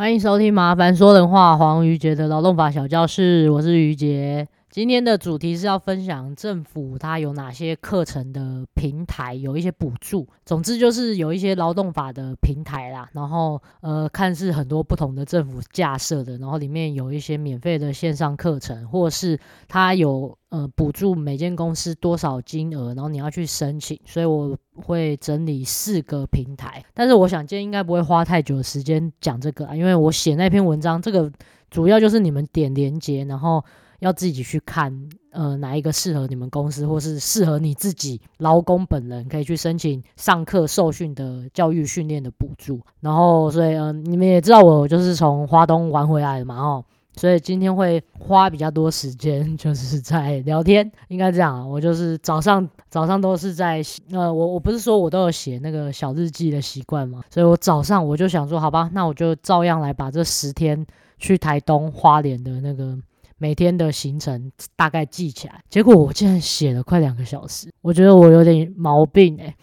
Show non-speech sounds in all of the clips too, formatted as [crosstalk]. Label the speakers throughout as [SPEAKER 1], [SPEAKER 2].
[SPEAKER 1] 欢迎收听《麻烦说人话》黄瑜杰的劳动法小教室，我是瑜杰。今天的主题是要分享政府它有哪些课程的平台，有一些补助。总之就是有一些劳动法的平台啦，然后呃，看似很多不同的政府架设的，然后里面有一些免费的线上课程，或是它有呃补助每间公司多少金额，然后你要去申请。所以我会整理四个平台，但是我想今天应该不会花太久的时间讲这个啊，因为我写那篇文章，这个主要就是你们点连接，然后。要自己去看，呃，哪一个适合你们公司，或是适合你自己劳工本人，可以去申请上课受训的教育训练的补助。然后，所以，嗯、你们也知道我就是从花东玩回来的嘛，哦，所以今天会花比较多时间，就是在聊天，应该这样。我就是早上早上都是在，呃，我我不是说我都有写那个小日记的习惯嘛，所以我早上我就想说，好吧，那我就照样来把这十天去台东花莲的那个。每天的行程大概记起来，结果我竟然写了快两个小时，我觉得我有点毛病诶、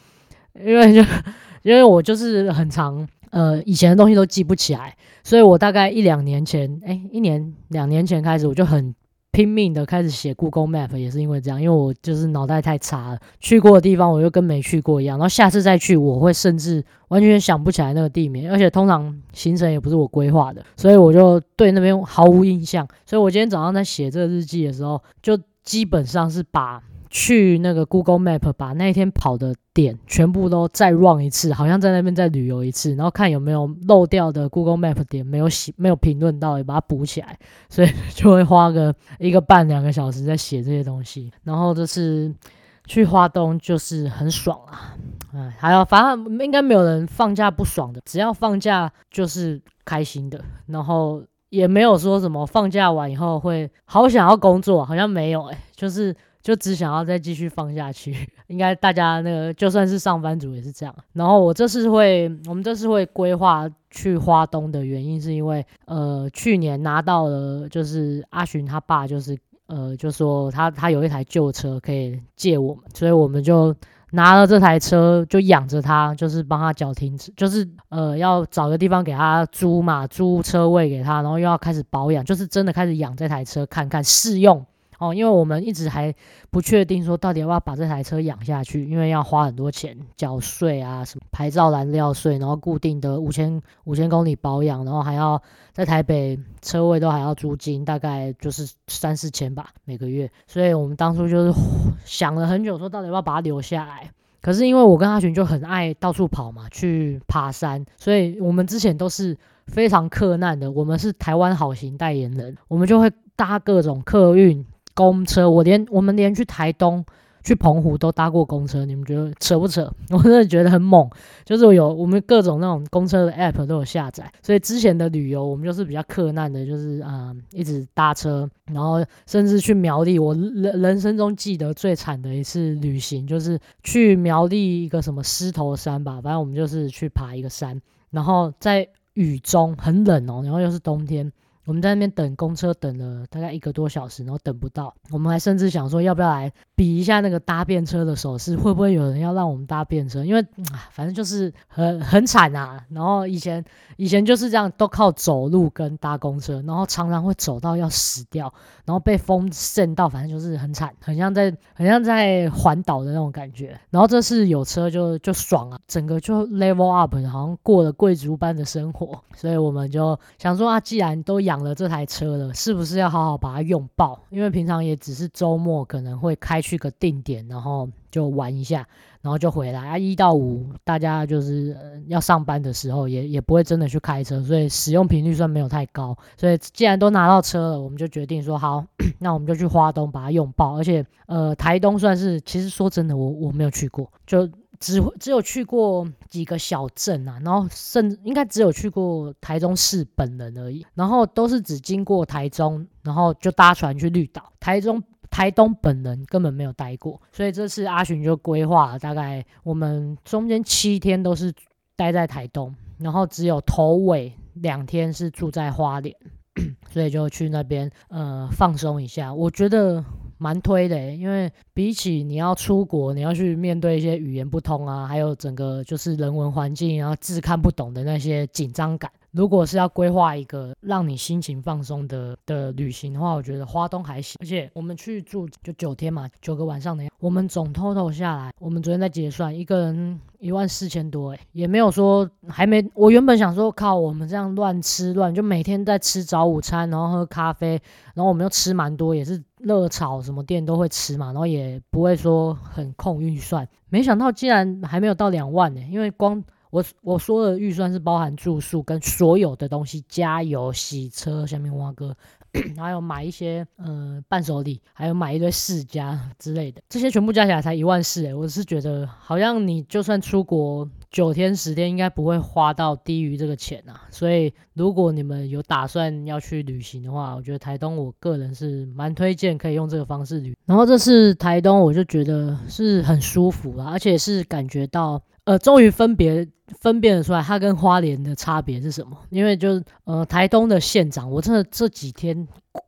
[SPEAKER 1] 因为就 [laughs] 因为我就是很长呃以前的东西都记不起来，所以我大概一两年前，诶，一年两年前开始我就很。拼命的开始写 Google Map 也是因为这样，因为我就是脑袋太差了，去过的地方我就跟没去过一样，然后下次再去我会甚至完全想不起来那个地名，而且通常行程也不是我规划的，所以我就对那边毫无印象。所以我今天早上在写这个日记的时候，就基本上是把。去那个 Google Map 把那一天跑的点全部都再 run 一次，好像在那边再旅游一次，然后看有没有漏掉的 Google Map 点没有写没有评论到，也把它补起来，所以 [laughs] 就会花个一个半两个小时在写这些东西。然后这次去花东就是很爽啊，哎，还有反正应该没有人放假不爽的，只要放假就是开心的，然后也没有说什么放假完以后会好想要工作，好像没有哎、欸，就是。就只想要再继续放下去，[laughs] 应该大家那个就算是上班族也是这样。然后我这次会，我们这次会规划去花东的原因，是因为呃去年拿到了，就是阿寻他爸就是呃就说他他有一台旧车可以借我们，所以我们就拿了这台车就养着他，就是帮他缴停车，就是呃要找个地方给他租嘛，租车位给他，然后又要开始保养，就是真的开始养这台车，看看试用。哦，因为我们一直还不确定说到底要不要把这台车养下去，因为要花很多钱缴税啊，什么牌照燃料税，然后固定的五千五千公里保养，然后还要在台北车位都还要租金，大概就是三四千吧每个月。所以我们当初就是 [laughs] 想了很久，说到底要不要把它留下来。可是因为我跟阿群就很爱到处跑嘛，去爬山，所以我们之前都是非常克难的。我们是台湾好行代言人，我们就会搭各种客运。公车，我连我们连去台东、去澎湖都搭过公车，你们觉得扯不扯？[laughs] 我真的觉得很猛，就是有我们各种那种公车的 app 都有下载，所以之前的旅游我们就是比较克难的，就是啊、一直搭车，然后甚至去苗栗，我人人生中记得最惨的一次旅行就是去苗栗一个什么狮头山吧，反正我们就是去爬一个山，然后在雨中很冷哦，然后又是冬天。我们在那边等公车，等了大概一个多小时，然后等不到。我们还甚至想说，要不要来比一下那个搭便车的手势，会不会有人要让我们搭便车？因为啊，反正就是很很惨啊。然后以前以前就是这样，都靠走路跟搭公车，然后常常会走到要死掉，然后被风扇到，反正就是很惨，很像在很像在环岛的那种感觉。然后这次有车就就爽啊，整个就 level up，好像过了贵族般的生活。所以我们就想说啊，既然都。养了这台车了，是不是要好好把它用爆？因为平常也只是周末可能会开去个定点，然后就玩一下，然后就回来啊。一到五大家就是要上班的时候也，也不会真的去开车，所以使用频率算没有太高。所以既然都拿到车了，我们就决定说好，[coughs] 那我们就去花东把它用爆。而且呃，台东算是其实说真的，我我没有去过，就。只只有去过几个小镇啊，然后甚至应该只有去过台中市本人而已，然后都是只经过台中，然后就搭船去绿岛。台中、台东本人根本没有待过，所以这次阿寻就规划了，大概我们中间七天都是待在台东，然后只有头尾两天是住在花莲，[clears throat] 所以就去那边呃放松一下。我觉得。蛮推的，因为比起你要出国，你要去面对一些语言不通啊，还有整个就是人文环境，然后字看不懂的那些紧张感。如果是要规划一个让你心情放松的的旅行的话，我觉得花东还行。而且我们去住就九天嘛，九个晚上的，我们总 total 下来，我们昨天在结算，一个人一万四千多，诶，也没有说还没。我原本想说，靠，我们这样乱吃乱，就每天在吃早午餐，然后喝咖啡，然后我们又吃蛮多，也是热炒什么店都会吃嘛，然后也不会说很控预算。没想到竟然还没有到两万呢，因为光。我我说的预算是包含住宿跟所有的东西，加油、洗车、下面挖哥，[clears throat] 还有买一些呃伴手礼，还有买一堆世家之类的，这些全部加起来才一万四诶，我是觉得好像你就算出国九天十天，应该不会花到低于这个钱啊。所以如果你们有打算要去旅行的话，我觉得台东我个人是蛮推荐可以用这个方式旅。然后这次台东我就觉得是很舒服啊，而且是感觉到。呃，终于分别分辨得出来，它跟花莲的差别是什么？因为就是呃，台东的县长，我真的这几天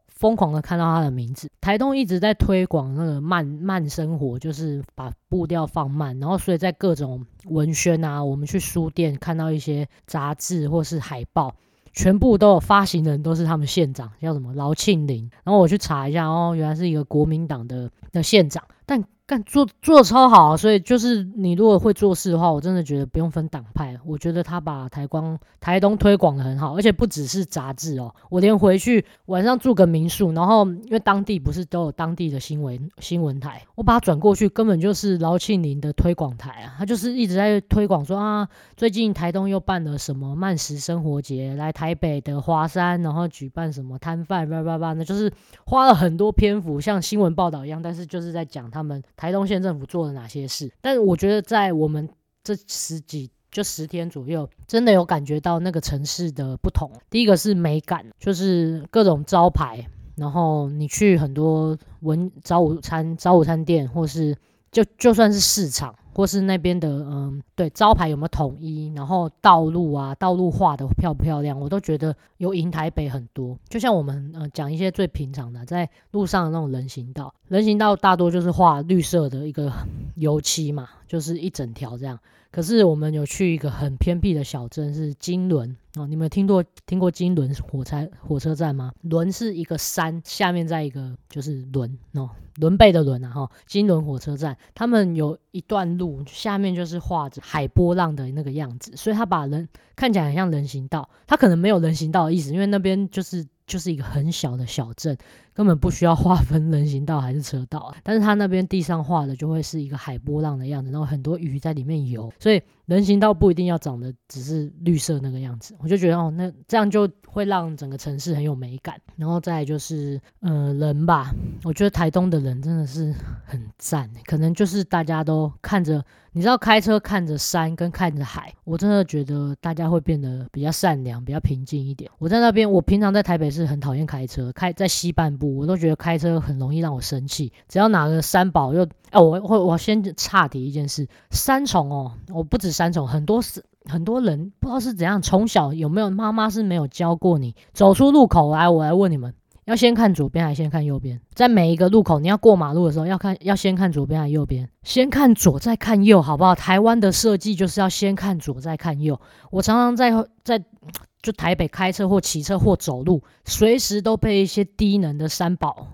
[SPEAKER 1] 疯狂的看到他的名字。台东一直在推广那个慢慢生活，就是把步调放慢，然后所以在各种文宣啊，我们去书店看到一些杂志或是海报，全部都有发行人都是他们县长，叫什么劳庆铃。然后我去查一下，哦，原来是一个国民党的的县长，但。干做做的超好，所以就是你如果会做事的话，我真的觉得不用分党派。我觉得他把台光台东推广的很好，而且不只是杂志哦，我连回去晚上住个民宿，然后因为当地不是都有当地的新闻新闻台，我把它转过去，根本就是劳庆铃的推广台啊，他就是一直在推广说啊，最近台东又办了什么慢食生活节，来台北的华山，然后举办什么摊贩，叭叭叭，那就是花了很多篇幅，像新闻报道一样，但是就是在讲他们。台东县政府做了哪些事？但是我觉得在我们这十几就十天左右，真的有感觉到那个城市的不同。第一个是美感，就是各种招牌，然后你去很多文早午餐早午餐店，或是就就算是市场。或是那边的，嗯，对，招牌有没有统一？然后道路啊，道路画的漂不漂亮？我都觉得有赢台北很多。就像我们，呃，讲一些最平常的，在路上的那种人行道，人行道大多就是画绿色的一个 [laughs] 油漆嘛，就是一整条这样。可是我们有去一个很偏僻的小镇，是金轮哦。你们听过听过金轮火柴火车站吗？轮是一个山下面再一个就是轮哦，轮背的轮啊哈。金轮火车站，他们有一段路下面就是画着海波浪的那个样子，所以他把人看起来很像人行道，他可能没有人行道的意思，因为那边就是就是一个很小的小镇。根本不需要划分人行道还是车道，但是它那边地上画的就会是一个海波浪的样子，然后很多鱼在里面游，所以人行道不一定要长得只是绿色那个样子。我就觉得哦，那这样就会让整个城市很有美感。然后再就是，呃，人吧，我觉得台东的人真的是很赞，可能就是大家都看着，你知道开车看着山跟看着海，我真的觉得大家会变得比较善良，比较平静一点。我在那边，我平常在台北是很讨厌开车，开在西半部。我都觉得开车很容易让我生气，只要哪个三宝又哎，我我我先岔题一件事，三重哦，我不止三重，很多是很多人不知道是怎样，从小有没有妈妈是没有教过你，走出路口来，我来问你们，要先看左边还是先看右边？在每一个路口，你要过马路的时候，要看要先看左边还是右边？先看左再看右，好不好？台湾的设计就是要先看左再看右。我常常在在。就台北开车或骑车或走路，随时都被一些低能的三宝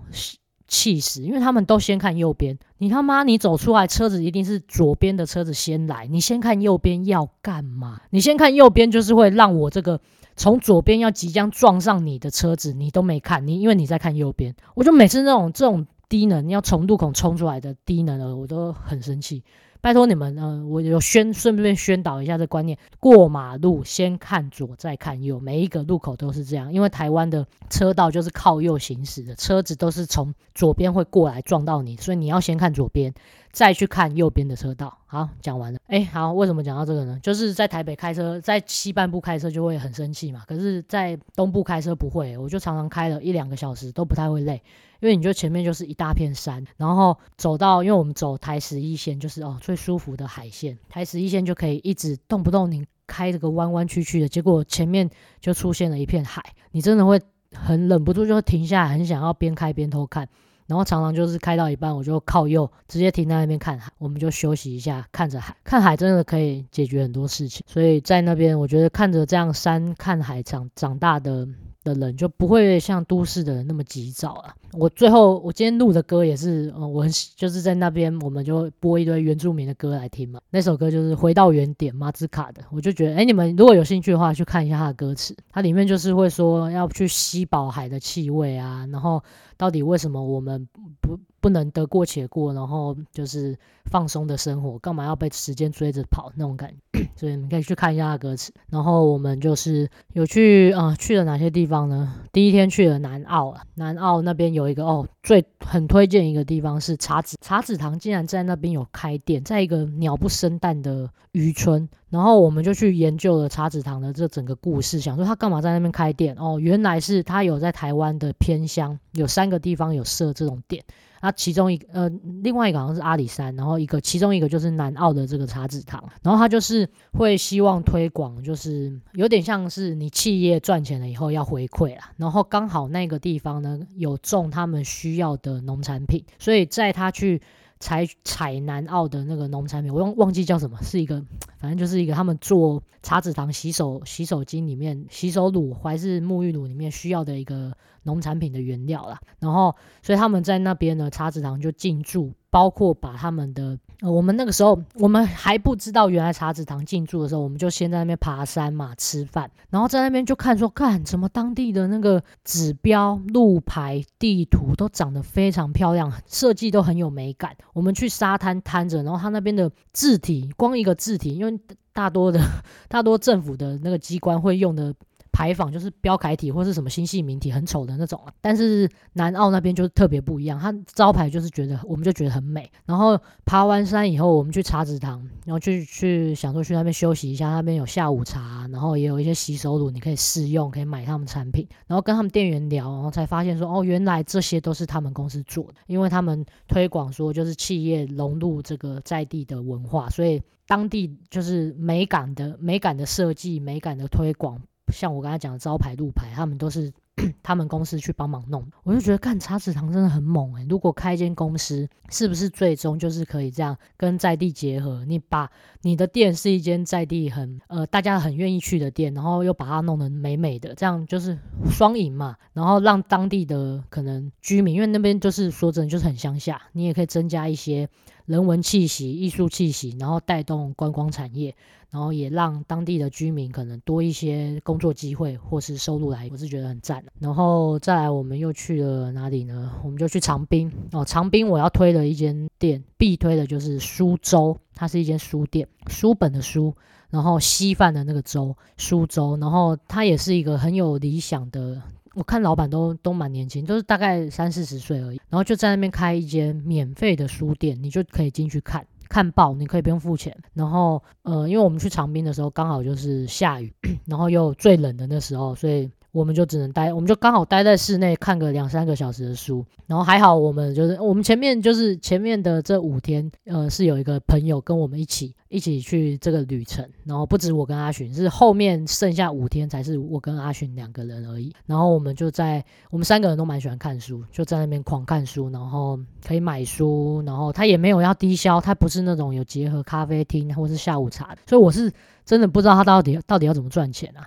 [SPEAKER 1] 气死，因为他们都先看右边。你他妈，你走出来，车子一定是左边的车子先来，你先看右边要干嘛？你先看右边就是会让我这个从左边要即将撞上你的车子，你都没看，你因为你在看右边。我就每次那种这种低能要从路口冲出来的低能儿，我都很生气。拜托你们，呃，我有宣顺便宣导一下这观念：过马路先看左再看右，每一个路口都是这样。因为台湾的车道就是靠右行驶的，车子都是从左边会过来撞到你，所以你要先看左边，再去看右边的车道。好，讲完了。哎，好，为什么讲到这个呢？就是在台北开车，在西半部开车就会很生气嘛，可是，在东部开车不会，我就常常开了一两个小时都不太会累。因为你就前面就是一大片山，然后走到，因为我们走台十一线，就是哦最舒服的海线，台十一线就可以一直动不动你开这个弯弯曲曲的，结果前面就出现了一片海，你真的会很忍不住就会停下来，很想要边开边偷看。然后常常就是开到一半，我就靠右直接停在那边看海，我们就休息一下，看着海，看海真的可以解决很多事情。所以在那边，我觉得看着这样山看海长长大的。的人就不会像都市的人那么急躁了。我最后我今天录的歌也是，嗯，我很就是在那边我们就播一堆原住民的歌来听嘛。那首歌就是回到原点马兹卡的，我就觉得，哎，你们如果有兴趣的话，去看一下他的歌词，它里面就是会说要去吸饱海的气味啊，然后到底为什么我们不不能得过且过，然后就是放松的生活，干嘛要被时间追着跑那种感觉？[clears throat] 所以你可以去看一下歌词。然后我们就是有去啊、去了哪些地方呢？第一天去了南澳，南澳那边有一个哦，最很推荐一个地方是茶子茶子堂，竟然在那边有开店，在一个鸟不生蛋的渔村。然后我们就去研究了茶子堂的这整个故事，想说他干嘛在那边开店？哦，原来是他有在台湾的偏乡有三个地方有设这种店。那其中一个呃，另外一个好像是阿里山，然后一个其中一个就是南澳的这个茶子堂，然后他就是会希望推广，就是有点像是你企业赚钱了以后要回馈啦，然后刚好那个地方呢有种他们需要的农产品，所以在他去。采采南澳的那个农产品，我忘忘记叫什么，是一个，反正就是一个他们做茶籽糖洗手洗手巾里面洗手乳还是沐浴乳里面需要的一个农产品的原料啦。然后，所以他们在那边呢，茶籽糖就进驻。包括把他们的，呃，我们那个时候我们还不知道原来茶子堂进驻的时候，我们就先在那边爬山嘛，吃饭，然后在那边就看说，看什么当地的那个指标、路牌、地图都长得非常漂亮，设计都很有美感。我们去沙滩摊着，然后他那边的字体，光一个字体，因为大多的 [laughs] 大多政府的那个机关会用的。牌坊就是标楷体或是什么新细明体，很丑的那种啊。但是南澳那边就特别不一样，它招牌就是觉得，我们就觉得很美。然后爬完山以后，我们去茶子堂，然后去去想说去那边休息一下，那边有下午茶，然后也有一些洗手乳，你可以试用，可以买他们产品。然后跟他们店员聊，然后才发现说，哦，原来这些都是他们公司做的，因为他们推广说就是企业融入这个在地的文化，所以当地就是美感的美感的设计，美感的推广。像我刚才讲的招牌路牌，他们都是 [clears throat] 他们公司去帮忙弄。我就觉得干茶籽堂真的很猛诶、如果开一间公司，是不是最终就是可以这样跟在地结合？你把你的店是一间在地很呃大家很愿意去的店，然后又把它弄得美美的，这样就是双赢嘛。然后让当地的可能居民，因为那边就是说真的就是很乡下，你也可以增加一些人文气息、艺术气息，然后带动观光产业。然后也让当地的居民可能多一些工作机会或是收入来，我是觉得很赞。然后再来，我们又去了哪里呢？我们就去长滨哦。长滨我要推的一间店，必推的就是苏州，它是一间书店，书本的书，然后稀饭的那个粥，苏州。然后它也是一个很有理想的，我看老板都都蛮年轻，都是大概三四十岁而已。然后就在那边开一间免费的书店，你就可以进去看。看报，你可以不用付钱。然后，呃，因为我们去长滨的时候刚好就是下雨，[coughs] 然后又最冷的那时候，所以。我们就只能待，我们就刚好待在室内看个两三个小时的书，然后还好我们就是我们前面就是前面的这五天，呃，是有一个朋友跟我们一起一起去这个旅程，然后不止我跟阿寻，是后面剩下五天才是我跟阿寻两个人而已。然后我们就在我们三个人都蛮喜欢看书，就在那边狂看书，然后可以买书，然后他也没有要低消，他不是那种有结合咖啡厅或是下午茶，所以我是真的不知道他到底到底要怎么赚钱啊。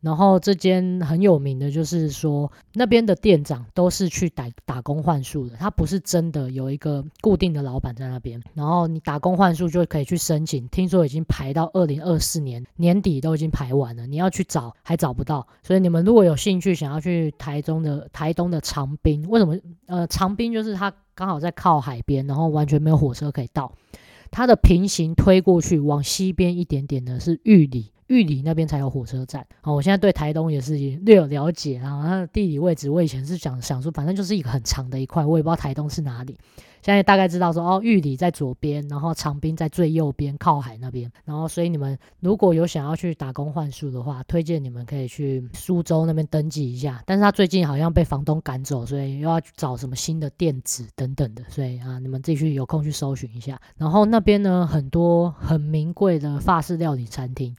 [SPEAKER 1] 然后这间很有名的就是说，那边的店长都是去打打工换宿的，他不是真的有一个固定的老板在那边。然后你打工换宿就可以去申请，听说已经排到二零二四年年底都已经排完了，你要去找还找不到。所以你们如果有兴趣想要去台中的台东的长滨，为什么？呃，长滨就是它刚好在靠海边，然后完全没有火车可以到。它的平行推过去往西边一点点的是玉里。玉里那边才有火车站。好，我现在对台东也是略有了解啊。它的地理位置，我以前是想想说，反正就是一个很长的一块，我也不知道台东是哪里。现在大概知道说，哦，玉里在左边，然后长滨在最右边，靠海那边。然后，所以你们如果有想要去打工换宿的话，推荐你们可以去苏州那边登记一下。但是他最近好像被房东赶走，所以又要找什么新的店址等等的。所以啊，你们自己去有空去搜寻一下。然后那边呢，很多很名贵的法式料理餐厅。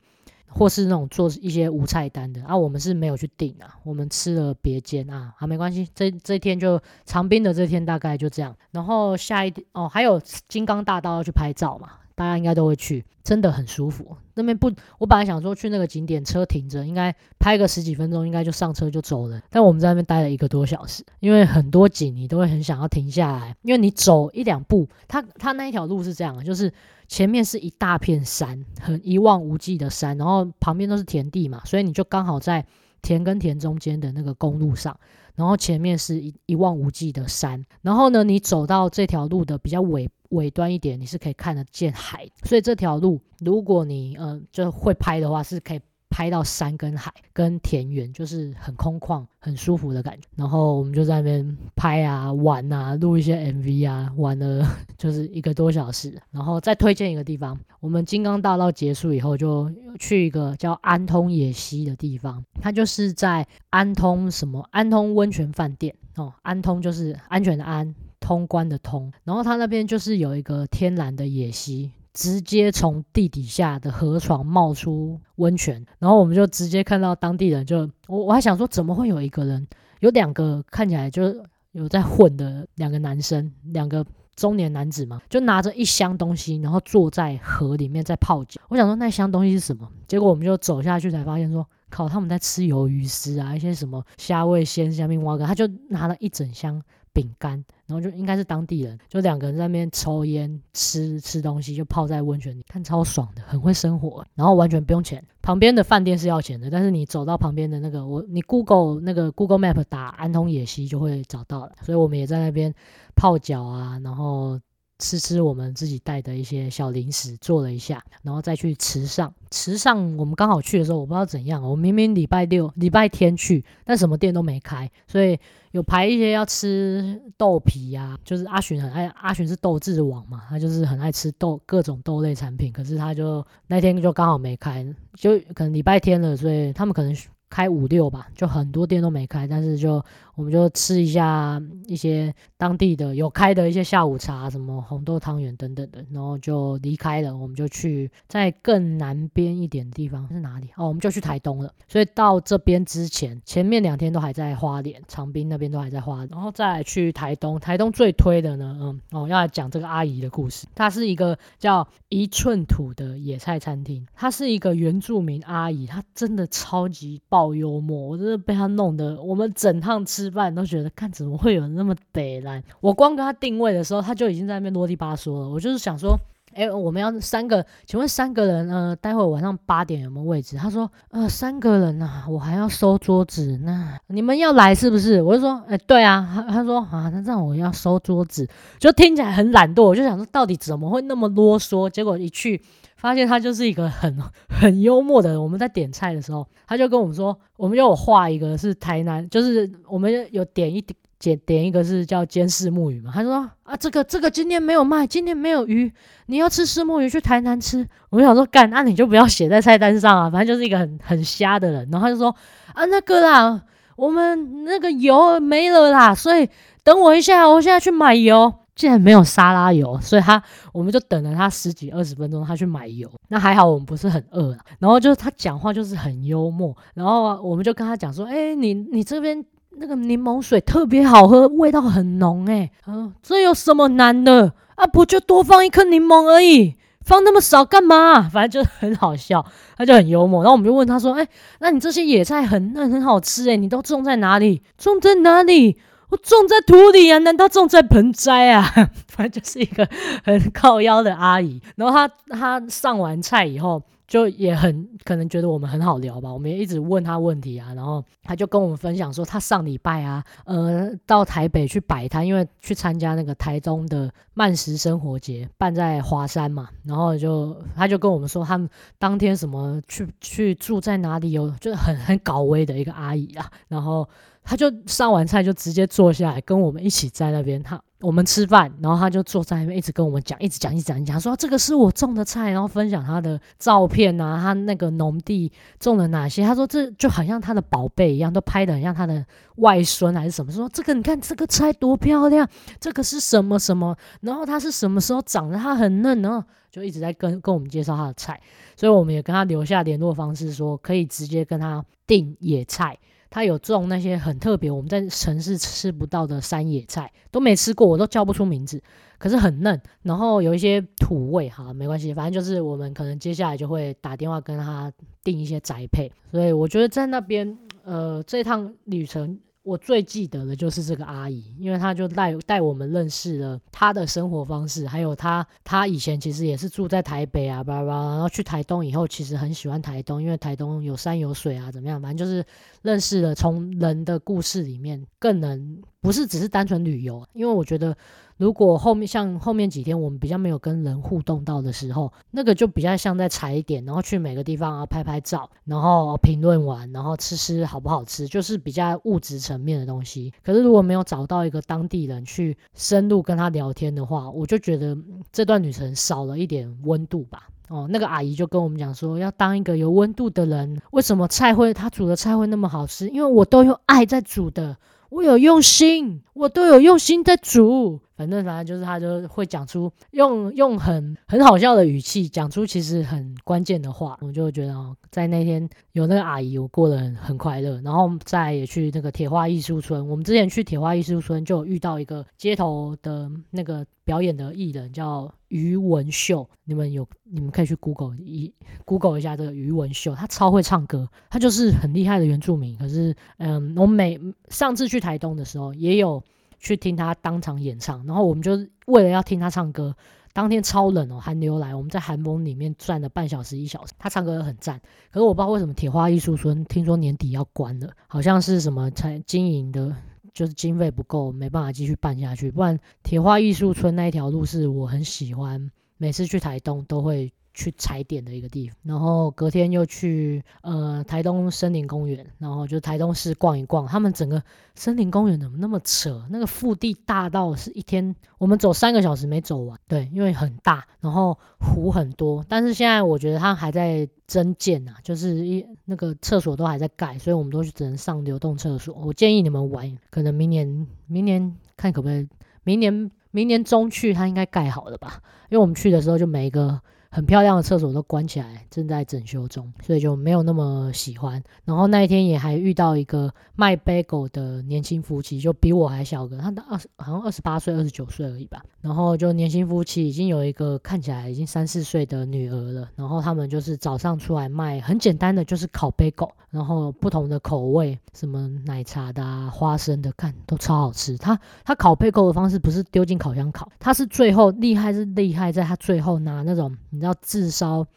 [SPEAKER 1] 或是那种做一些无菜单的啊，我们是没有去订啊，我们吃了别间啊，啊没关系，这这天就长滨的这天大概就这样，然后下一哦，还有金刚大道要去拍照嘛。大家应该都会去，真的很舒服。那边不，我本来想说去那个景点，车停着，应该拍个十几分钟，应该就上车就走了。但我们在那边待了一个多小时，因为很多景你都会很想要停下来，因为你走一两步，它它那一条路是这样，就是前面是一大片山，很一望无际的山，然后旁边都是田地嘛，所以你就刚好在田跟田中间的那个公路上。然后前面是一一望无际的山，然后呢，你走到这条路的比较尾尾端一点，你是可以看得见海，所以这条路如果你嗯、呃、就会拍的话，是可以。拍到山跟海跟田园，就是很空旷、很舒服的感觉。然后我们就在那边拍啊、玩啊、录一些 MV 啊，玩了 [laughs] 就是一个多小时。然后再推荐一个地方，我们金刚大道结束以后，就去一个叫安通野溪的地方。它就是在安通什么安通温泉饭店哦，安通就是安全的安，通关的通。然后它那边就是有一个天然的野溪。直接从地底下的河床冒出温泉，然后我们就直接看到当地人就，我我还想说，怎么会有一个人，有两个看起来就是有在混的两个男生，两个中年男子嘛，就拿着一箱东西，然后坐在河里面在泡脚。我想说那箱东西是什么？结果我们就走下去才发现说，靠，他们在吃鱿鱼丝啊，一些什么虾味鲜、虾面蛙哥，他就拿了一整箱。饼干，然后就应该是当地人，就两个人在那边抽烟、吃吃东西，就泡在温泉里，看超爽的，很会生活，然后完全不用钱。旁边的饭店是要钱的，但是你走到旁边的那个，我你 Google 那个 Google Map 打安通野溪就会找到了。所以我们也在那边泡脚啊，然后。吃吃我们自己带的一些小零食，做了一下，然后再去池上。池上我们刚好去的时候，我不知道怎样，我明明礼拜六、礼拜天去，但什么店都没开，所以有排一些要吃豆皮呀、啊，就是阿寻很爱，阿寻是豆制王嘛，他就是很爱吃豆各种豆类产品，可是他就那天就刚好没开，就可能礼拜天了，所以他们可能。开五六吧，就很多店都没开，但是就我们就吃一下一些当地的有开的一些下午茶，什么红豆汤圆等等的，然后就离开了。我们就去在更南边一点地方是哪里？哦，我们就去台东了。所以到这边之前，前面两天都还在花莲、长滨那边都还在花，然后再去台东。台东最推的呢，嗯，哦，要来讲这个阿姨的故事。她是一个叫一寸土的野菜餐厅，她是一个原住民阿姨，她真的超级爆。好幽默，我真的被他弄得，我们整趟吃饭都觉得，看怎么会有那么北烂。我光跟他定位的时候，他就已经在那边啰里吧嗦了。我就是想说，哎、我们要三个，请问三个人，呃，待会晚上八点有没有位置？他说，呃，三个人啊，我还要收桌子，那你们要来是不是？我就说，哎、对啊。他他说啊，那这样我要收桌子，就听起来很懒惰。我就想说，到底怎么会那么啰嗦？结果一去。发现他就是一个很 [laughs] 很幽默的人。我们在点菜的时候，他就跟我们说，我们有画一个是台南，就是我们有点一点点一个是叫煎虱目鱼嘛。他说啊，这个这个今天没有卖，今天没有鱼，你要吃虱目鱼去台南吃。我们想说干，那、你就不要写在菜单上啊，反正就是一个很很瞎的人。然后他就说啊，那个啦，我们那个油没了啦，所以等我一下，我现在去买油。竟然没有沙拉油，所以他我们就等了他十几二十分钟，他去买油。那还好我们不是很饿，然后就是他讲话就是很幽默，然后我们就跟他讲说：“哎、你你这边那个柠檬水特别好喝，味道很浓。”哎，嗯，这有什么难的啊？不就多放一颗柠檬而已，放那么少干嘛？反正就很好笑，他就很幽默。然后我们就问他说：“哎、那你这些野菜很那很好吃哎，你都种在哪里？种在哪里？”我种在土里啊，难道种在盆栽啊？[laughs] 反正就是一个很靠腰的阿姨。然后她她上完菜以后，就也很可能觉得我们很好聊吧。我们也一直问她问题啊，然后她就跟我们分享说，她上礼拜啊，呃，到台北去摆摊，因为去参加那个台中的慢食生活节，办在华山嘛。然后就她就跟我们说，他们当天什么去去住在哪里有，有就是很很搞威的一个阿姨啊。然后。他就上完菜就直接坐下来跟我们一起在那边，他我们吃饭，然后他就坐在那边一直跟我们讲，一直讲，一直讲，一直讲，说这个是我种的菜，然后分享他的照片啊，他那个农地种了哪些，他说这就好像他的宝贝一样，都拍得很像他的外孙还是什么，说这个你看这个菜多漂亮，这个是什么什么，然后它是什么时候长的，它很嫩，然后就一直在跟跟我们介绍他的菜，所以我们也跟他留下联络方式，说可以直接跟他订野菜。他有种那些很特别，我们在城市吃不到的山野菜，都没吃过，我都叫不出名字，可是很嫩，然后有一些土味，哈，没关系，反正就是我们可能接下来就会打电话跟他订一些宅配，所以我觉得在那边，呃，这趟旅程。我最记得的就是这个阿姨，因为她就带带我们认识了她的生活方式，还有她她以前其实也是住在台北啊，巴拉巴拉，然后去台东以后，其实很喜欢台东，因为台东有山有水啊，怎么样？反正就是认识了从人的故事里面更能不是只是单纯旅游，因为我觉得。如果后面像后面几天我们比较没有跟人互动到的时候，那个就比较像在踩点，然后去每个地方啊拍拍照，然后评论完，然后吃吃好不好吃，就是比较物质层面的东西。可是如果没有找到一个当地人去深入跟他聊天的话，我就觉得这段旅程少了一点温度吧。哦，那个阿姨就跟我们讲说，要当一个有温度的人。为什么菜会他煮的菜会那么好吃？因为我都用爱在煮的。我有用心，我都有用心在煮。反正反正就是他就会讲出用用很很好笑的语气讲出其实很关键的话，我就觉得哦，在那天有那个阿姨，我过得很很快乐。然后再也去那个铁花艺术村，我们之前去铁花艺术村就有遇到一个街头的那个表演的艺人叫余文秀，你们有你们可以去 Google 一 Google 一下这个余文秀，他超会唱歌，他就是很厉害的原住民。可是嗯，我每上次去台东的时候也有。去听他当场演唱，然后我们就为了要听他唱歌，当天超冷哦，寒流来，我们在寒风里面转了半小时一小时。他唱歌很赞，可是我不知道为什么铁花艺术村听说年底要关了，好像是什么才经营的，就是经费不够，没办法继续办下去。不然铁花艺术村那一条路是我很喜欢，每次去台东都会。去踩点的一个地方，然后隔天又去呃台东森林公园，然后就台东市逛一逛。他们整个森林公园怎么那么扯？那个腹地大到是一天我们走三个小时没走完。对，因为很大，然后湖很多。但是现在我觉得它还在增建啊，就是一那个厕所都还在盖，所以我们都只能上流动厕所。我建议你们玩，可能明年明年看可不可以，明年明年中去它应该盖好了吧？因为我们去的时候就没一个。很漂亮的厕所都关起来，正在整修中，所以就没有那么喜欢。然后那一天也还遇到一个卖 bagel 的年轻夫妻，就比我还小个，他的二十好像二十八岁、二十九岁而已吧。然后就年轻夫妻已经有一个看起来已经三四岁的女儿了。然后他们就是早上出来卖，很简单的就是烤 bagel，然后不同的口味，什么奶茶的、啊、花生的，看都超好吃。他他烤 bagel 的方式不是丢进烤箱烤，他是最后厉害是厉害在他最后拿那种。你知道炙烧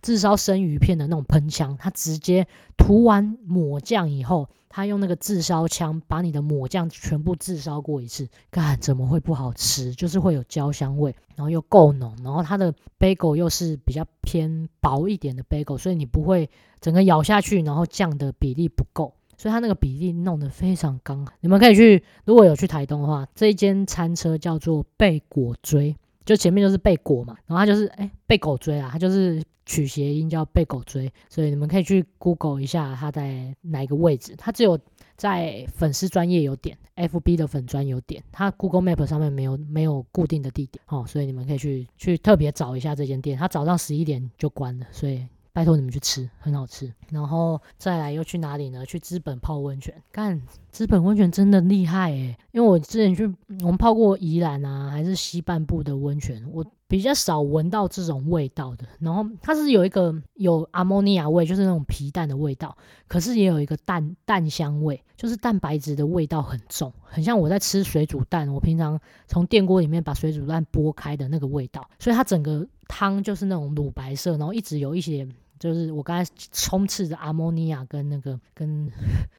[SPEAKER 1] 炙烧生鱼片的那种喷枪，他直接涂完抹酱以后，他用那个炙烧枪把你的抹酱全部炙烧过一次，干怎么会不好吃？就是会有焦香味，然后又够浓，然后它的 bagel 又是比较偏薄一点的 bagel，所以你不会整个咬下去，然后酱的比例不够，所以它那个比例弄得非常刚好。你们可以去，如果有去台东的话，这一间餐车叫做贝果追。就前面就是被裹嘛，然后他就是哎、被狗追啊，他就是取谐音叫被狗追，所以你们可以去 Google 一下他在哪一个位置，他只有在粉丝专业有点，FB 的粉专有点，他 Google Map 上面没有没有固定的地点哦，所以你们可以去去特别找一下这间店，他早上十一点就关了，所以。拜托你们去吃，很好吃。然后再来又去哪里呢？去资本泡温泉。干，资本温泉真的厉害诶，因为我之前去，我们泡过宜兰啊，还是西半部的温泉，我比较少闻到这种味道的。然后它是有一个有阿摩尼亚味，就是那种皮蛋的味道，可是也有一个蛋蛋香味，就是蛋白质的味道很重，很像我在吃水煮蛋。我平常从电锅里面把水煮蛋剥开的那个味道，所以它整个汤就是那种乳白色，然后一直有一些。就是我刚才充斥着阿摩尼亚跟那个跟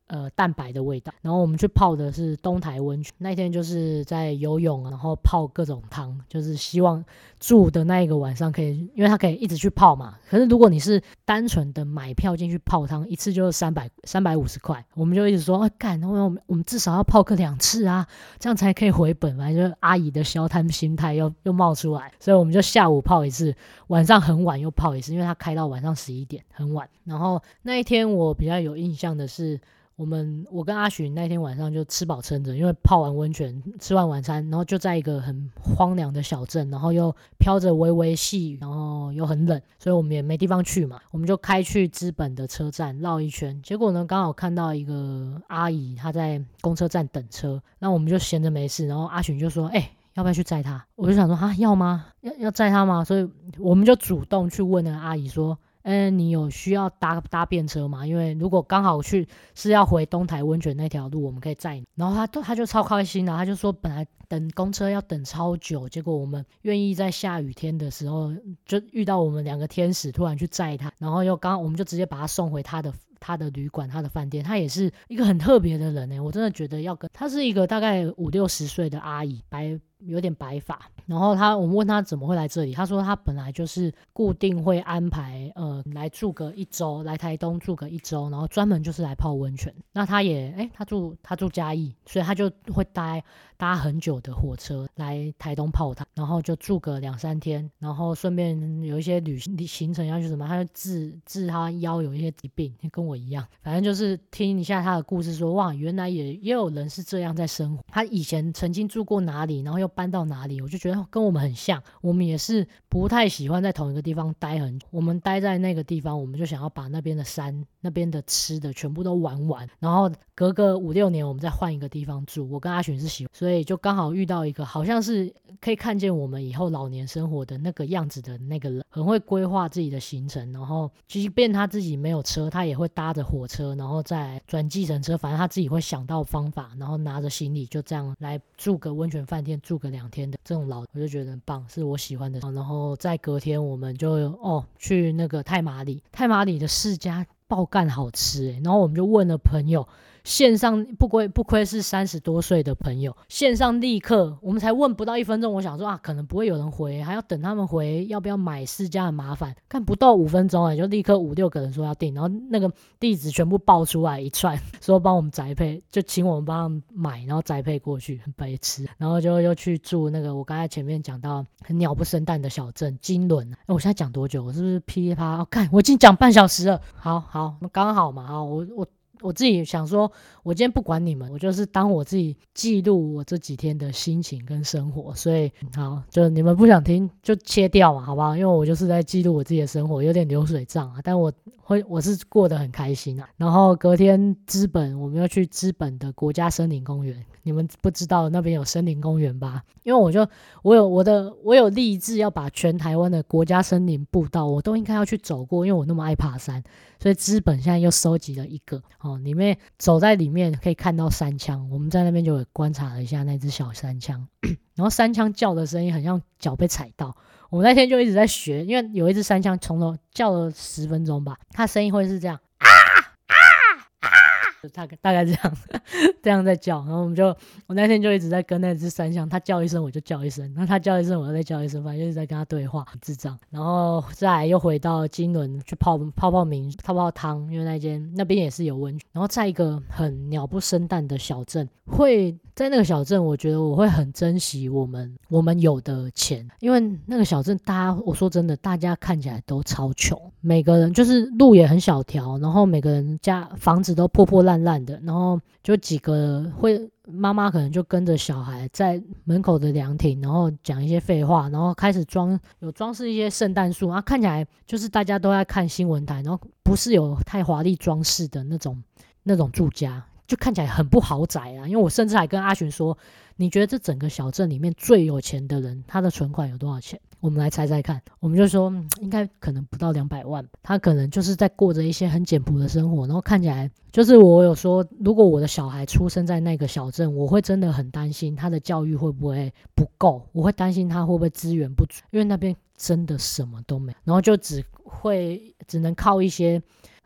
[SPEAKER 1] 呃蛋白的味道。然后我们去泡的是东台温泉，那天就是在游泳，然后泡各种汤，就是希望住的那一个晚上可以，因为他可以一直去泡嘛。可是如果你是单纯的买票进去泡汤，一次就是三百三百五十块，我们就一直说啊干，那我们我们至少要泡个两次啊，这样才可以回本。反正就是阿姨的消贪心态又又冒出来，所以我们就下午泡一次，晚上很晚又泡一次，因为他开到晚上十一点，很晚。然后那一天我比较有印象的是。我们我跟阿寻那天晚上就吃饱撑着，因为泡完温泉，吃完晚餐，然后就在一个很荒凉的小镇，然后又飘着微微细雨，然后又很冷，所以我们也没地方去嘛，我们就开去资本的车站绕一圈。结果呢，刚好看到一个阿姨她在公车站等车，那我们就闲着没事，然后阿寻就说：“哎、要不要去载她？”我就想说：“啊，要吗？要要载她吗？”所以我们就主动去问那个阿姨说。嗯，你有需要搭搭便车吗？因为如果刚好去是要回东台温泉那条路，我们可以载你。然后他都他就超开心的，他就说本来等公车要等超久，结果我们愿意在下雨天的时候就遇到我们两个天使突然去载他，然后又刚我们就直接把他送回他的他的旅馆他的饭店。他也是一个很特别的人呢，我真的觉得要跟他是一个大概五六十岁的阿姨，白。有点白发，然后他，我们问他怎么会来这里，他说他本来就是固定会安排，呃，来住个一周，来台东住个一周，然后专门就是来泡温泉。那他也，诶，他住他住嘉义，所以他就会待搭很久的火车来台东泡汤，然后就住个两三天，然后顺便有一些旅行行程要去什么，他就治治他腰有一些疾病，跟我一样，反正就是听一下他的故事说，说哇，原来也也有人是这样在生活，他以前曾经住过哪里，然后又。搬到哪里，我就觉得跟我们很像。我们也是不太喜欢在同一个地方待很久。我们待在那个地方，我们就想要把那边的山、那边的吃的全部都玩完。然后隔个五六年，我们再换一个地方住。我跟阿寻是喜欢，所以就刚好遇到一个好像是可以看见我们以后老年生活的那个样子的那个人，很会规划自己的行程。然后即便他自己没有车，他也会搭着火车，然后再转计程车。反正他自己会想到方法，然后拿着行李就这样来住个温泉饭店，住个。两天的这种老，我就觉得很棒，是我喜欢的。然后在隔天，我们就哦去那个太麻里，太麻里的世家爆干好吃诶，然后我们就问了朋友。线上不亏不亏是三十多岁的朋友，线上立刻我们才问不到一分钟，我想说啊，可能不会有人回，还要等他们回，要不要买释迦很麻烦。看不到五分钟哎，就立刻五六个人说要订，然后那个地址全部报出来一串，[laughs] 说帮我们宅配，就请我们帮他们买，然后宅配过去，很白痴。然后就又去住那个我刚才前面讲到很鸟不生蛋的小镇金仑。哎，我现在讲多久？我是不是噼里啪啦？看我已经讲半小时了。好好，刚好嘛。好，我我。我自己想说，我今天不管你们，我就是当我自己记录我这几天的心情跟生活。所以好，就你们不想听就切掉嘛，好不好？因为我就是在记录我自己的生活，有点流水账啊，但我会我是过得很开心啊。然后隔天资本，我们要去资本的国家森林公园。你们不知道那边有森林公园吧？因为我就我有我的我有立志要把全台湾的国家森林步道我都应该要去走过，因为我那么爱爬山，所以资本现在又收集了一个哦，里面走在里面可以看到三枪，我们在那边就观察了一下那只小三枪，[clears throat] 然后三枪叫的声音很像脚被踩到，我们那天就一直在学，因为有一只三枪从头叫了十分钟吧，它声音会是这样啊啊啊。大概大概这样，这样在叫，然后我们就，我那天就一直在跟那只山象，它叫一声我就叫一声，那它叫一声我就再叫一声，反正就是在跟它对话，智障。然后再又回到金轮去泡泡泡名泡泡汤，因为那间那边也是有温泉。然后在一个很鸟不生蛋的小镇，会在那个小镇，我觉得我会很珍惜我们我们有的钱，因为那个小镇大家，我说真的，大家看起来都超穷，每个人就是路也很小条，然后每个人家房子都破破烂。烂烂的，然后就几个会妈妈可能就跟着小孩在门口的凉亭，然后讲一些废话，然后开始装有装饰一些圣诞树啊，看起来就是大家都在看新闻台，然后不是有太华丽装饰的那种那种住家，就看起来很不豪宅啊。因为我甚至还跟阿寻说，你觉得这整个小镇里面最有钱的人，他的存款有多少钱？我们来猜猜看，我们就说应该可能不到两百万，他可能就是在过着一些很简朴的生活，然后看起来就是我有说，如果我的小孩出生在那个小镇，我会真的很担心他的教育会不会不够，我会担心他会不会资源不足，因为那边真的什么都没，然后就只会只能靠一些。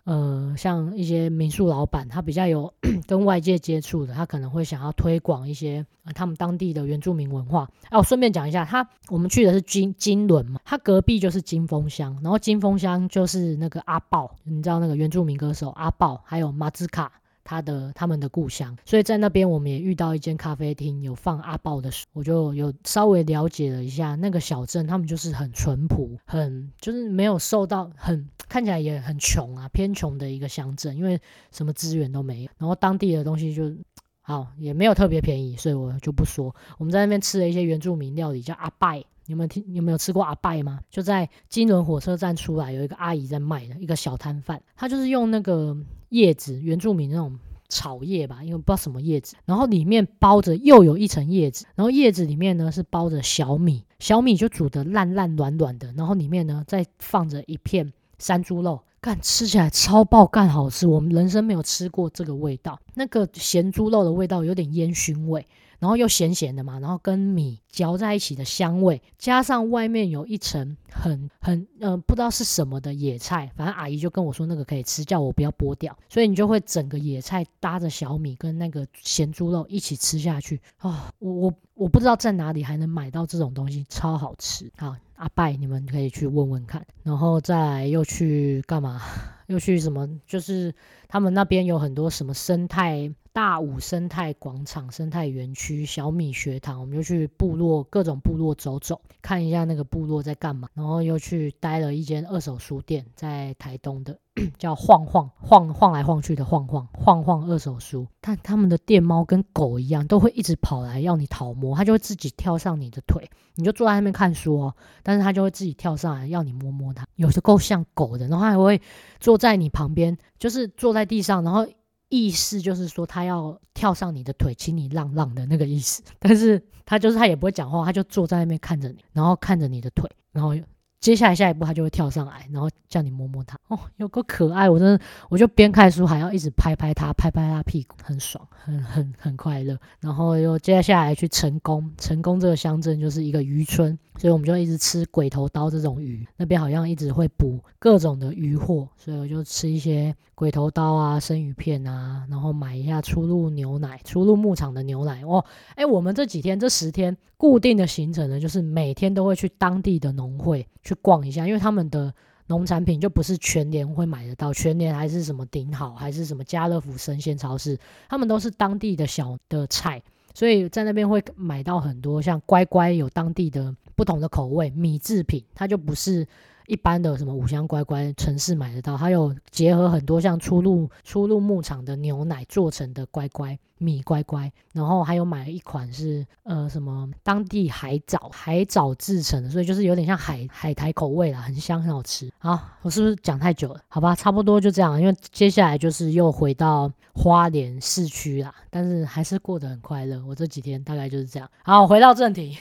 [SPEAKER 1] 呃，像一些民宿老板，他比较有 [clears throat] 跟外界接触的，他可能会想要推广一些、呃、他们当地的原住民文化。哎、我顺便讲一下，他我们去的是金金轮嘛，他隔壁就是金峰乡，然后金峰乡就是那个阿豹，你知道那个原住民歌手阿豹，还有马兹卡。他的他们的故乡，所以在那边我们也遇到一间咖啡厅，有放阿豹的书，我就有稍微了解了一下那个小镇，他们就是很淳朴，很就是没有受到很看起来也很穷啊，偏穷的一个乡镇，因为什么资源都没有，然后当地的东西就好也没有特别便宜，所以我就不说。我们在那边吃了一些原住民料理，叫阿拜，有没有听？有没有吃过阿拜吗？就在金仑火车站出来有一个阿姨在卖的一个小摊贩，她就是用那个。叶子，原住民那种草叶吧，因为不知道什么叶子，然后里面包着又有一层叶子，然后叶子里面呢是包着小米，小米就煮得烂烂软软的，然后里面呢再放着一片山猪肉，干吃起来超爆干好吃，我们人生没有吃过这个味道，那个咸猪肉的味道有点烟熏味。然后又咸咸的嘛，然后跟米嚼在一起的香味，加上外面有一层很很呃不知道是什么的野菜，反正阿姨就跟我说那个可以吃，叫我不要剥掉，所以你就会整个野菜搭着小米跟那个咸猪肉一起吃下去啊、我我我不知道在哪里还能买到这种东西，超好吃。好，阿拜你们可以去问问看，然后再又去干嘛？[laughs] 又去什么？就是他们那边有很多什么生态。大武生态广场、生态园区、小米学堂，我们就去部落各种部落走走，看一下那个部落在干嘛。然后又去待了一间二手书店，在台东的 [coughs] 叫晃晃晃晃来晃去的晃晃晃晃二手书。但他们的店猫跟狗一样，都会一直跑来要你讨摸，它就会自己跳上你的腿，你就坐在那边看书哦。但是它就会自己跳上来要你摸摸它，有的够像狗的。然后还会坐在你旁边，就是坐在地上，然后。意思就是说，他要跳上你的腿，请你让让的那个意思。但是他就是他也不会讲话，他就坐在那边看着你，然后看着你的腿，然后接下来下一步他就会跳上来，然后叫你摸摸他。哦，有个可爱，我真的我就边看书还要一直拍拍他，拍拍他屁股，很爽，很很很快乐。然后又接下来去成功，成功这个乡镇就是一个渔村。所以我们就一直吃鬼头刀这种鱼，那边好像一直会捕各种的渔获，所以我就吃一些鬼头刀啊、生鱼片啊，然后买一下初入牛奶、初入牧场的牛奶哦。哎，我们这几天这十天固定的行程呢，就是每天都会去当地的农会去逛一下，因为他们的农产品就不是全年会买得到，全年还是什么顶好，还是什么家乐福生鲜超市，他们都是当地的小的菜，所以在那边会买到很多像乖乖有当地的。不同的口味米制品，它就不是一般的什么五香乖乖，城市买得到，它有结合很多像初入初入牧场的牛奶做成的乖乖米乖乖，然后还有买了一款是呃什么当地海藻海藻制成的，所以就是有点像海海苔口味啦，很香很好吃。好，我是不是讲太久了？好吧，差不多就这样，因为接下来就是又回到花莲市区啦，但是还是过得很快乐。我这几天大概就是这样。好，回到正题。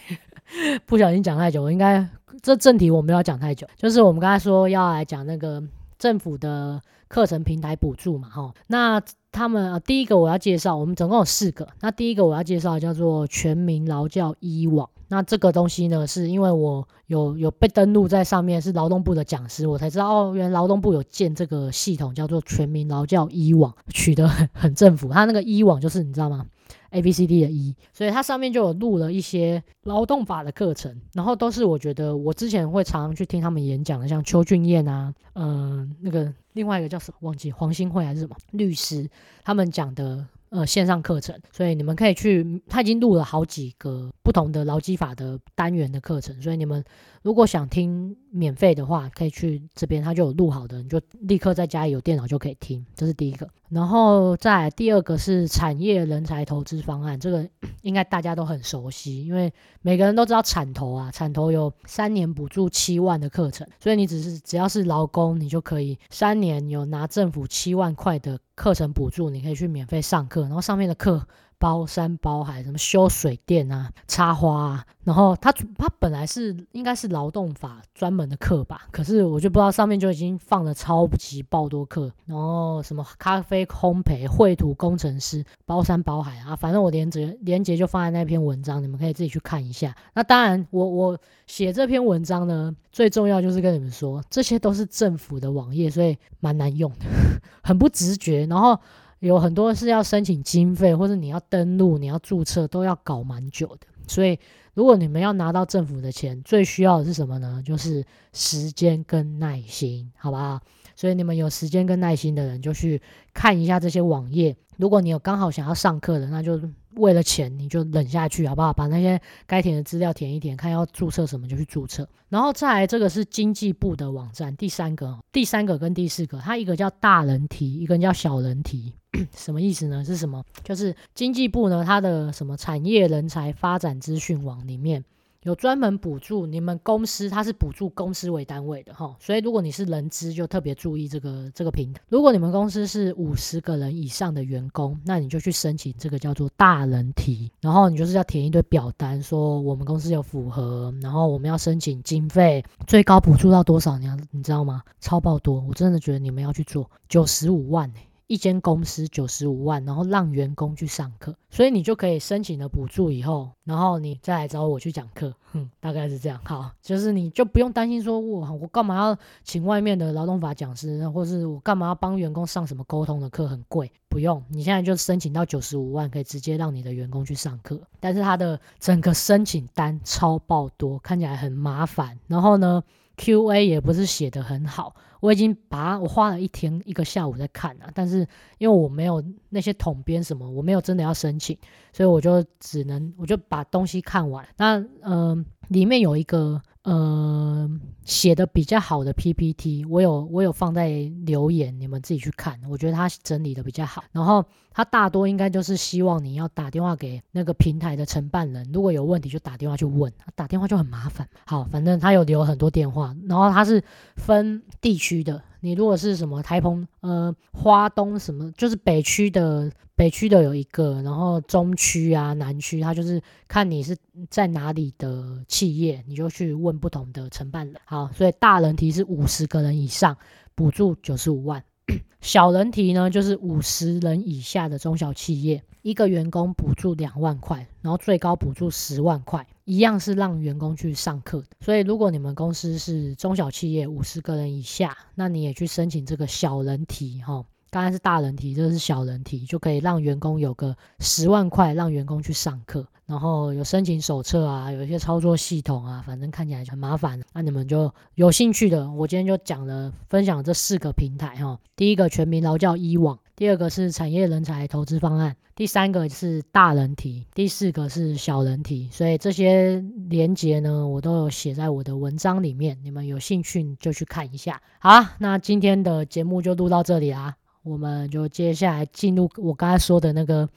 [SPEAKER 1] [laughs] 不小心讲太久，我应该这正题我没有讲太久，就是我们刚才说要来讲那个政府的课程平台补助嘛，哈，那他们、呃、第一个我要介绍，我们总共有四个，那第一个我要介绍叫做全民劳教一网，那这个东西呢，是因为我有有被登录在上面，是劳动部的讲师，我才知道哦，原来劳动部有建这个系统叫做全民劳教一网，取得很很政府，他那个一网就是你知道吗？？A B C D 的 E，，所以它上面就有录了一些劳动法的课程，然后都是我觉得我之前会常常去听他们演讲的，像邱俊彦啊，嗯、那个另外一个叫什么忘记黄新慧还是什么律师，他们讲的。呃，线上课程，所以你们可以去，他已经录了好几个不同的劳基法的单元的课程，所以你们如果想听免费的话，可以去这边，他就有录好的，你就立刻在家里有电脑就可以听，这是第一个。然后再来第二个是产业人才投资方案，这个 [clears throat] 应该大家都很熟悉，因为每个人都知道产投啊，产投有三年补助七万的课程，所以你只是只要是劳工，你就可以三年有拿政府七万块的课程补助，你可以去免费上课，然后上面的课包山包海，什么修水电啊、插花啊。然后他他本来是应该是劳动法专门的课吧，可是我就不知道上面就已经放了超级爆多课，然后什么咖啡烘焙、绘图工程师、包山包海啊，反正我连结连结就放在那篇文章，你们可以自己去看一下。那当然我，我我写这篇文章呢，最重要就是跟你们说，这些都是政府的网页，所以蛮难用的，[laughs] 很不直觉，然后有很多是要申请经费，或者你要登录、你要注册，都要搞蛮久的，所以。如果你们要拿到政府的钱，最需要的是什么呢？就是时间跟耐心，好不好？所以你们有时间跟耐心的人，就去看一下这些网页。如果你有刚好想要上课的，那就为了钱，你就忍下去，好不好？把那些该填的资料填一填，看要注册什么就去注册。然后再来，这个是经济部的网站，第三个，第三个跟第四个，它一个叫大人题，一个叫小人题。[coughs] 什么意思呢？是什么？就是经济部呢，它的什么产业人才发展资讯网里面有专门补助你们公司，它是补助公司为单位的哈。所以如果你是人资，就特别注意这个这个平台。如果你们公司是五十个人以上的员工，那你就去申请这个叫做大人提，然后你就是要填一堆表单，说我们公司有符合，然后我们要申请经费，最高补助到多少？你要你知道吗？超爆多！我真的觉得你们要去做九十五万欸一间公司九十五万，然后让员工去上课，所以你就可以申请了补助以后，然后你再来找我去讲课，哼，大概是这样。好，就是你就不用担心说，我我干嘛要请外面的劳动法讲师，或是我干嘛要帮员工上什么沟通的课，很贵，不用。你现在就申请到九十五万，可以直接让你的员工去上课。但是他的整个申请单超爆多，看起来很麻烦。然后呢，Q&A 也不是写得很好。我已经把我花了一天一个下午在看了，但是因为我没有那些统编什么，我没有真的要申请，所以我就只能我就把东西看完。那嗯、里面有一个呃写的比较好的 PPT，我有我有放在留言，你们自己去看。我觉得他整理的比较好，然后他大多应该就是希望你要打电话给那个平台的承办人，如果有问题就打电话去问，打电话就很麻烦。好，反正他有留很多电话，然后他是分地。区的，你如果是什么台澎呃花东什么，就是北区的北区的有一个，然后中区啊南区，他就是看你是在哪里的企业，你就去问不同的承办人。好，所以大人提是五十个人以上，补助九十五万；[clears throat] 小人提呢，就是五十人以下的中小企业，一个员工补助两万块，然后最高补助十万块。一样是让员工去上课的，所以如果你们公司是中小企业五十个人以下，那你也去申请这个小人提哈。刚才是大人题，这是小人题，就可以让员工有个十万块，让员工去上课，然后有申请手册啊，有一些操作系统啊，反正看起来很麻烦。那你们就有兴趣的，我今天就讲了分享这四个平台哈。第一个全民劳教 e 网。第二个是产业人才投资方案，第三个是大人题，第四个是小人题，所以这些连结呢，我都有写在我的文章里面，你们有兴趣就去看一下。好，那今天的节目就录到这里啦，我们就接下来进入我刚才说的那个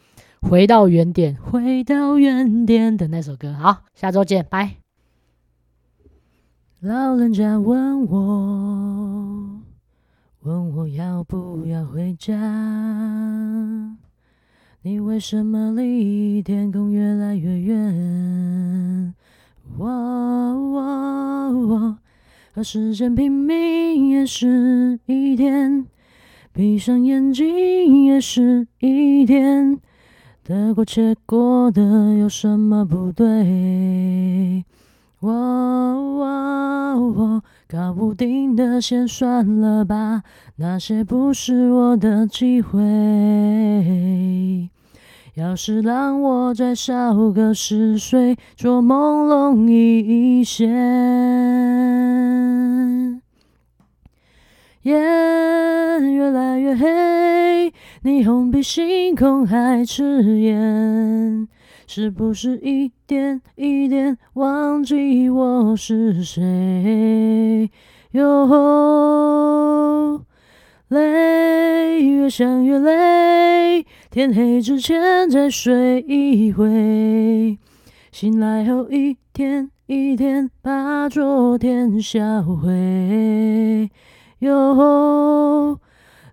[SPEAKER 1] 回到原点，回到原点的那首歌。好，下周见，拜。老人家问我。问我要不要回家？你为什么离天空越来越远？和时间拼命也是一天，闭上眼睛也是一天，得过且过的有什么不对？哦。搞不定的先算了吧，那些不是我的机会。要是让我再少个十岁，做梦容易一些。夜越来越黑，霓虹比星空还刺眼。是不是一点一点忘记我是谁？哟，累，越想越累，天黑之前再睡一会，醒来后一天一天把昨天销毁。哟。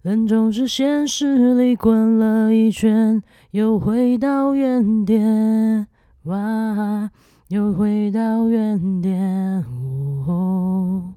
[SPEAKER 1] 人总是现实里滚了一圈，又回到原点，哇，又回到原点。哦